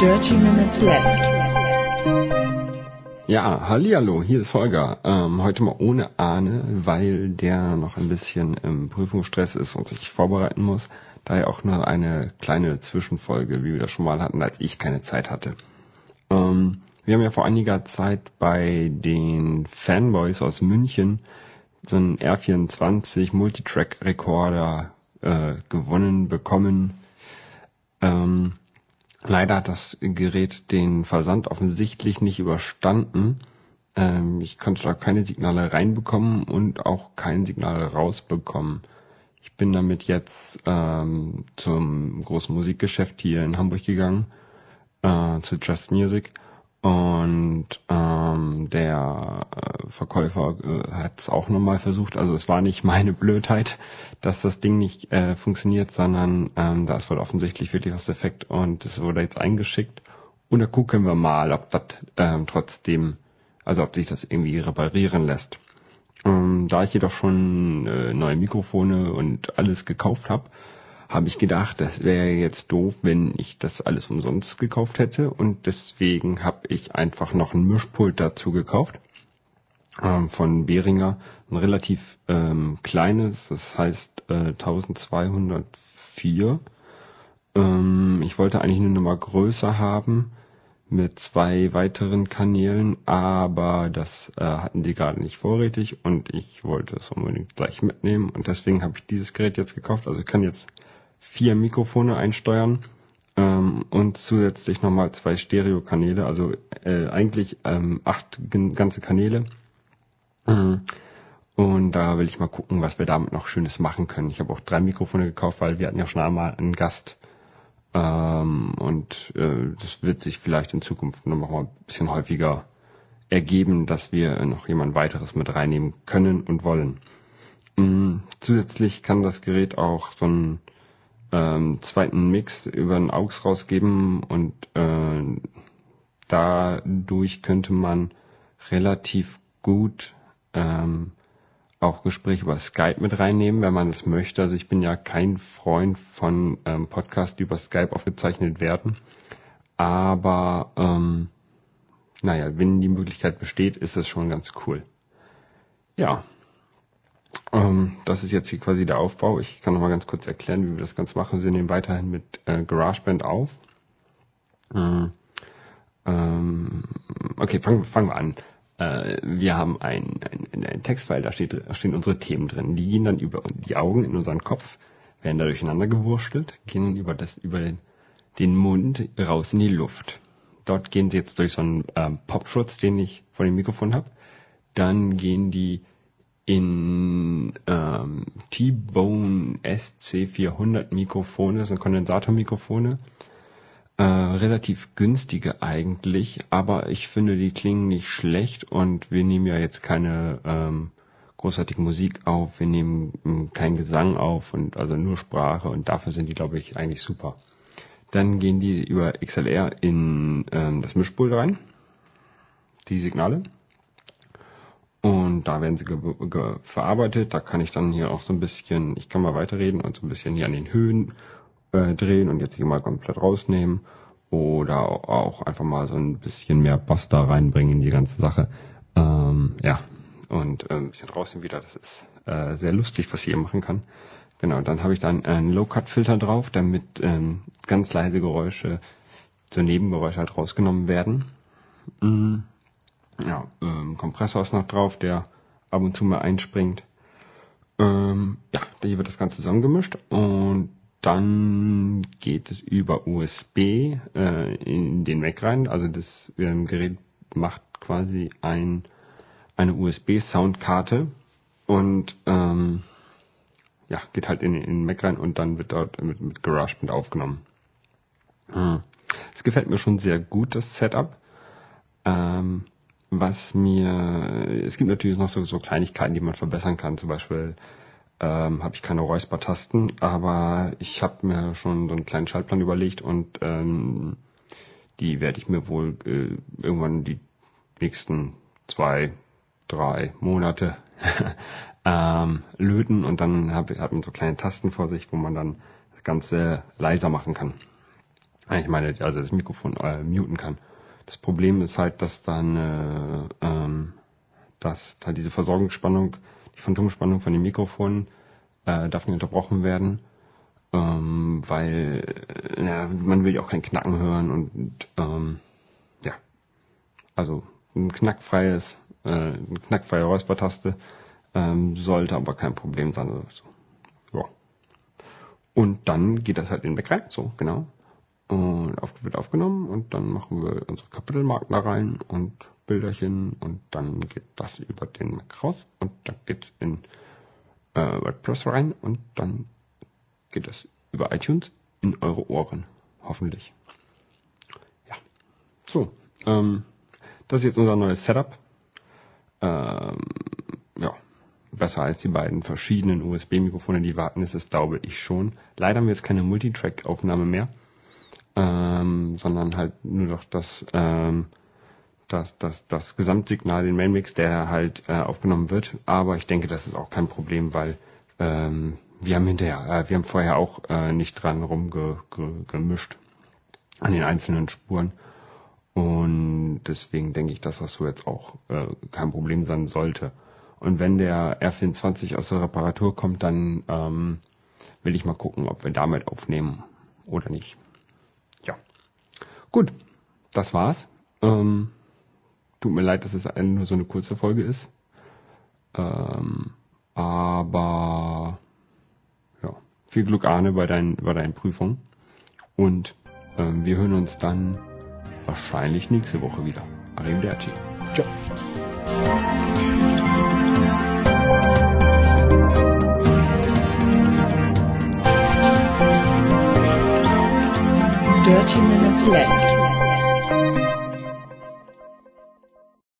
30 minutes left. Ja, hallihallo, hier ist Holger. Ähm, heute mal ohne Ahne, weil der noch ein bisschen im Prüfungsstress ist und sich vorbereiten muss. Daher auch nur eine kleine Zwischenfolge, wie wir das schon mal hatten, als ich keine Zeit hatte. Ähm, wir haben ja vor einiger Zeit bei den Fanboys aus München so einen R24 Multitrack Recorder äh, gewonnen bekommen. Ähm, leider hat das Gerät den Versand offensichtlich nicht überstanden. Ähm, ich konnte da keine Signale reinbekommen und auch kein Signal rausbekommen. Ich bin damit jetzt ähm, zum großen Musikgeschäft hier in Hamburg gegangen, äh, zu Just Music und ähm, der äh, Verkäufer äh, hat es auch nochmal versucht. Also es war nicht meine Blödheit, dass das Ding nicht äh, funktioniert, sondern ähm, da ist wohl offensichtlich wirklich was defekt und es wurde jetzt eingeschickt. Und da gucken wir mal, ob das ähm, trotzdem, also ob sich das irgendwie reparieren lässt. Ähm, da ich jedoch schon äh, neue Mikrofone und alles gekauft habe, habe ich gedacht, das wäre jetzt doof, wenn ich das alles umsonst gekauft hätte und deswegen habe ich einfach noch ein Mischpult dazu gekauft ähm, von Behringer, ein relativ ähm, kleines, das heißt äh, 1204. Ähm, ich wollte eigentlich eine Nummer größer haben mit zwei weiteren Kanälen, aber das äh, hatten die gerade nicht vorrätig und ich wollte es unbedingt gleich mitnehmen und deswegen habe ich dieses Gerät jetzt gekauft. Also ich kann jetzt vier Mikrofone einsteuern ähm, und zusätzlich nochmal zwei Stereokanäle, also äh, eigentlich ähm, acht ganze Kanäle. Mhm. Und da will ich mal gucken, was wir damit noch Schönes machen können. Ich habe auch drei Mikrofone gekauft, weil wir hatten ja schon einmal einen Gast. Ähm, und äh, das wird sich vielleicht in Zukunft noch mal ein bisschen häufiger ergeben, dass wir noch jemand weiteres mit reinnehmen können und wollen. Mhm. Zusätzlich kann das Gerät auch so ein ähm, zweiten Mix über den AUX rausgeben und äh, dadurch könnte man relativ gut ähm, auch Gespräche über Skype mit reinnehmen, wenn man das möchte. Also ich bin ja kein Freund von ähm, Podcasts, die über Skype aufgezeichnet werden. Aber ähm, naja, wenn die Möglichkeit besteht, ist das schon ganz cool. Ja, ähm, das ist jetzt hier quasi der Aufbau. Ich kann noch mal ganz kurz erklären, wie wir das Ganze machen. Wir nehmen weiterhin mit äh, GarageBand auf. Mhm. Ähm, okay, fangen, fangen wir an. Äh, wir haben ein, ein, ein Textfile, da, steht, da stehen unsere Themen drin. Die gehen dann über die Augen in unseren Kopf, werden da durcheinander gewurstelt, gehen dann über, das, über den, den Mund raus in die Luft. Dort gehen sie jetzt durch so einen ähm, Popschutz, den ich vor dem Mikrofon habe. Dann gehen die in ähm, T-Bone SC400 Mikrofone, das sind Kondensatormikrofone, äh, relativ günstige eigentlich, aber ich finde die klingen nicht schlecht und wir nehmen ja jetzt keine ähm, großartige Musik auf, wir nehmen ähm, keinen Gesang auf und also nur Sprache und dafür sind die glaube ich eigentlich super. Dann gehen die über XLR in ähm, das Mischpult rein, die Signale und da werden sie verarbeitet. Da kann ich dann hier auch so ein bisschen, ich kann mal weiterreden und so ein bisschen hier an den Höhen äh, drehen und jetzt hier mal komplett rausnehmen. Oder auch einfach mal so ein bisschen mehr Bass da reinbringen in die ganze Sache. Ähm, ja, und äh, ein bisschen rausnehmen wieder. Das ist äh, sehr lustig, was ich hier machen kann. Genau, dann habe ich dann einen Low-Cut-Filter drauf, damit ähm, ganz leise Geräusche, so Nebengeräusche halt rausgenommen werden. Mhm ja, ähm, Kompressor ist noch drauf, der ab und zu mal einspringt. Ähm, ja, hier wird das Ganze zusammengemischt und dann geht es über USB äh, in den Mac rein. Also das ähm, Gerät macht quasi ein, eine USB-Soundkarte und ähm, ja, geht halt in, in den Mac rein und dann wird dort mit, mit GarageBand aufgenommen. Es hm. gefällt mir schon sehr gut, das Setup. Ähm, was mir, es gibt natürlich noch so, so Kleinigkeiten, die man verbessern kann. Zum Beispiel ähm, habe ich keine Räuspertasten, aber ich habe mir schon so einen kleinen Schaltplan überlegt und ähm, die werde ich mir wohl äh, irgendwann die nächsten zwei, drei Monate ähm, löten und dann hab, hat man so kleine Tasten vor sich, wo man dann das Ganze leiser machen kann. Ich meine, also das Mikrofon äh, muten kann. Das Problem ist halt, dass dann, äh, ähm, dass da diese Versorgungsspannung, die Phantomspannung von den Mikrofonen äh, darf nicht unterbrochen werden, ähm, weil äh, ja, man will ja auch kein Knacken hören und ähm, ja, also ein knackfreies, äh, eine knackfreie Räuspertaste ähm, sollte aber kein Problem sein. Oder so. Ja. Und dann geht das halt in den Back rein, so genau und auf, wird aufgenommen und dann machen wir unsere Kapitelmarken da rein und Bilderchen und dann geht das über den Mac raus und dann geht's in äh, WordPress rein und dann geht das über iTunes in eure Ohren. Hoffentlich. Ja. So, ähm, das ist jetzt unser neues Setup. Ähm, ja, besser als die beiden verschiedenen USB-Mikrofone, die warten, ist es, glaube ich schon. Leider haben wir jetzt keine Multitrack-Aufnahme mehr ähm, sondern halt nur noch das, ähm, das, das, das Gesamtsignal, den Mainmix, der halt äh, aufgenommen wird. Aber ich denke, das ist auch kein Problem, weil ähm, wir haben hinterher, äh, wir haben vorher auch äh, nicht dran rumgemischt an den einzelnen Spuren. Und deswegen denke ich, dass das so jetzt auch äh, kein Problem sein sollte. Und wenn der R24 aus der Reparatur kommt, dann ähm, will ich mal gucken, ob wir damit aufnehmen oder nicht. Gut, das war's. Ähm, tut mir leid, dass es nur so eine kurze Folge ist. Ähm, aber ja, viel Glück Arne bei, dein, bei deinen Prüfungen. Und ähm, wir hören uns dann wahrscheinlich nächste Woche wieder. Arrivederci. Ciao. Dirty Minutes Left.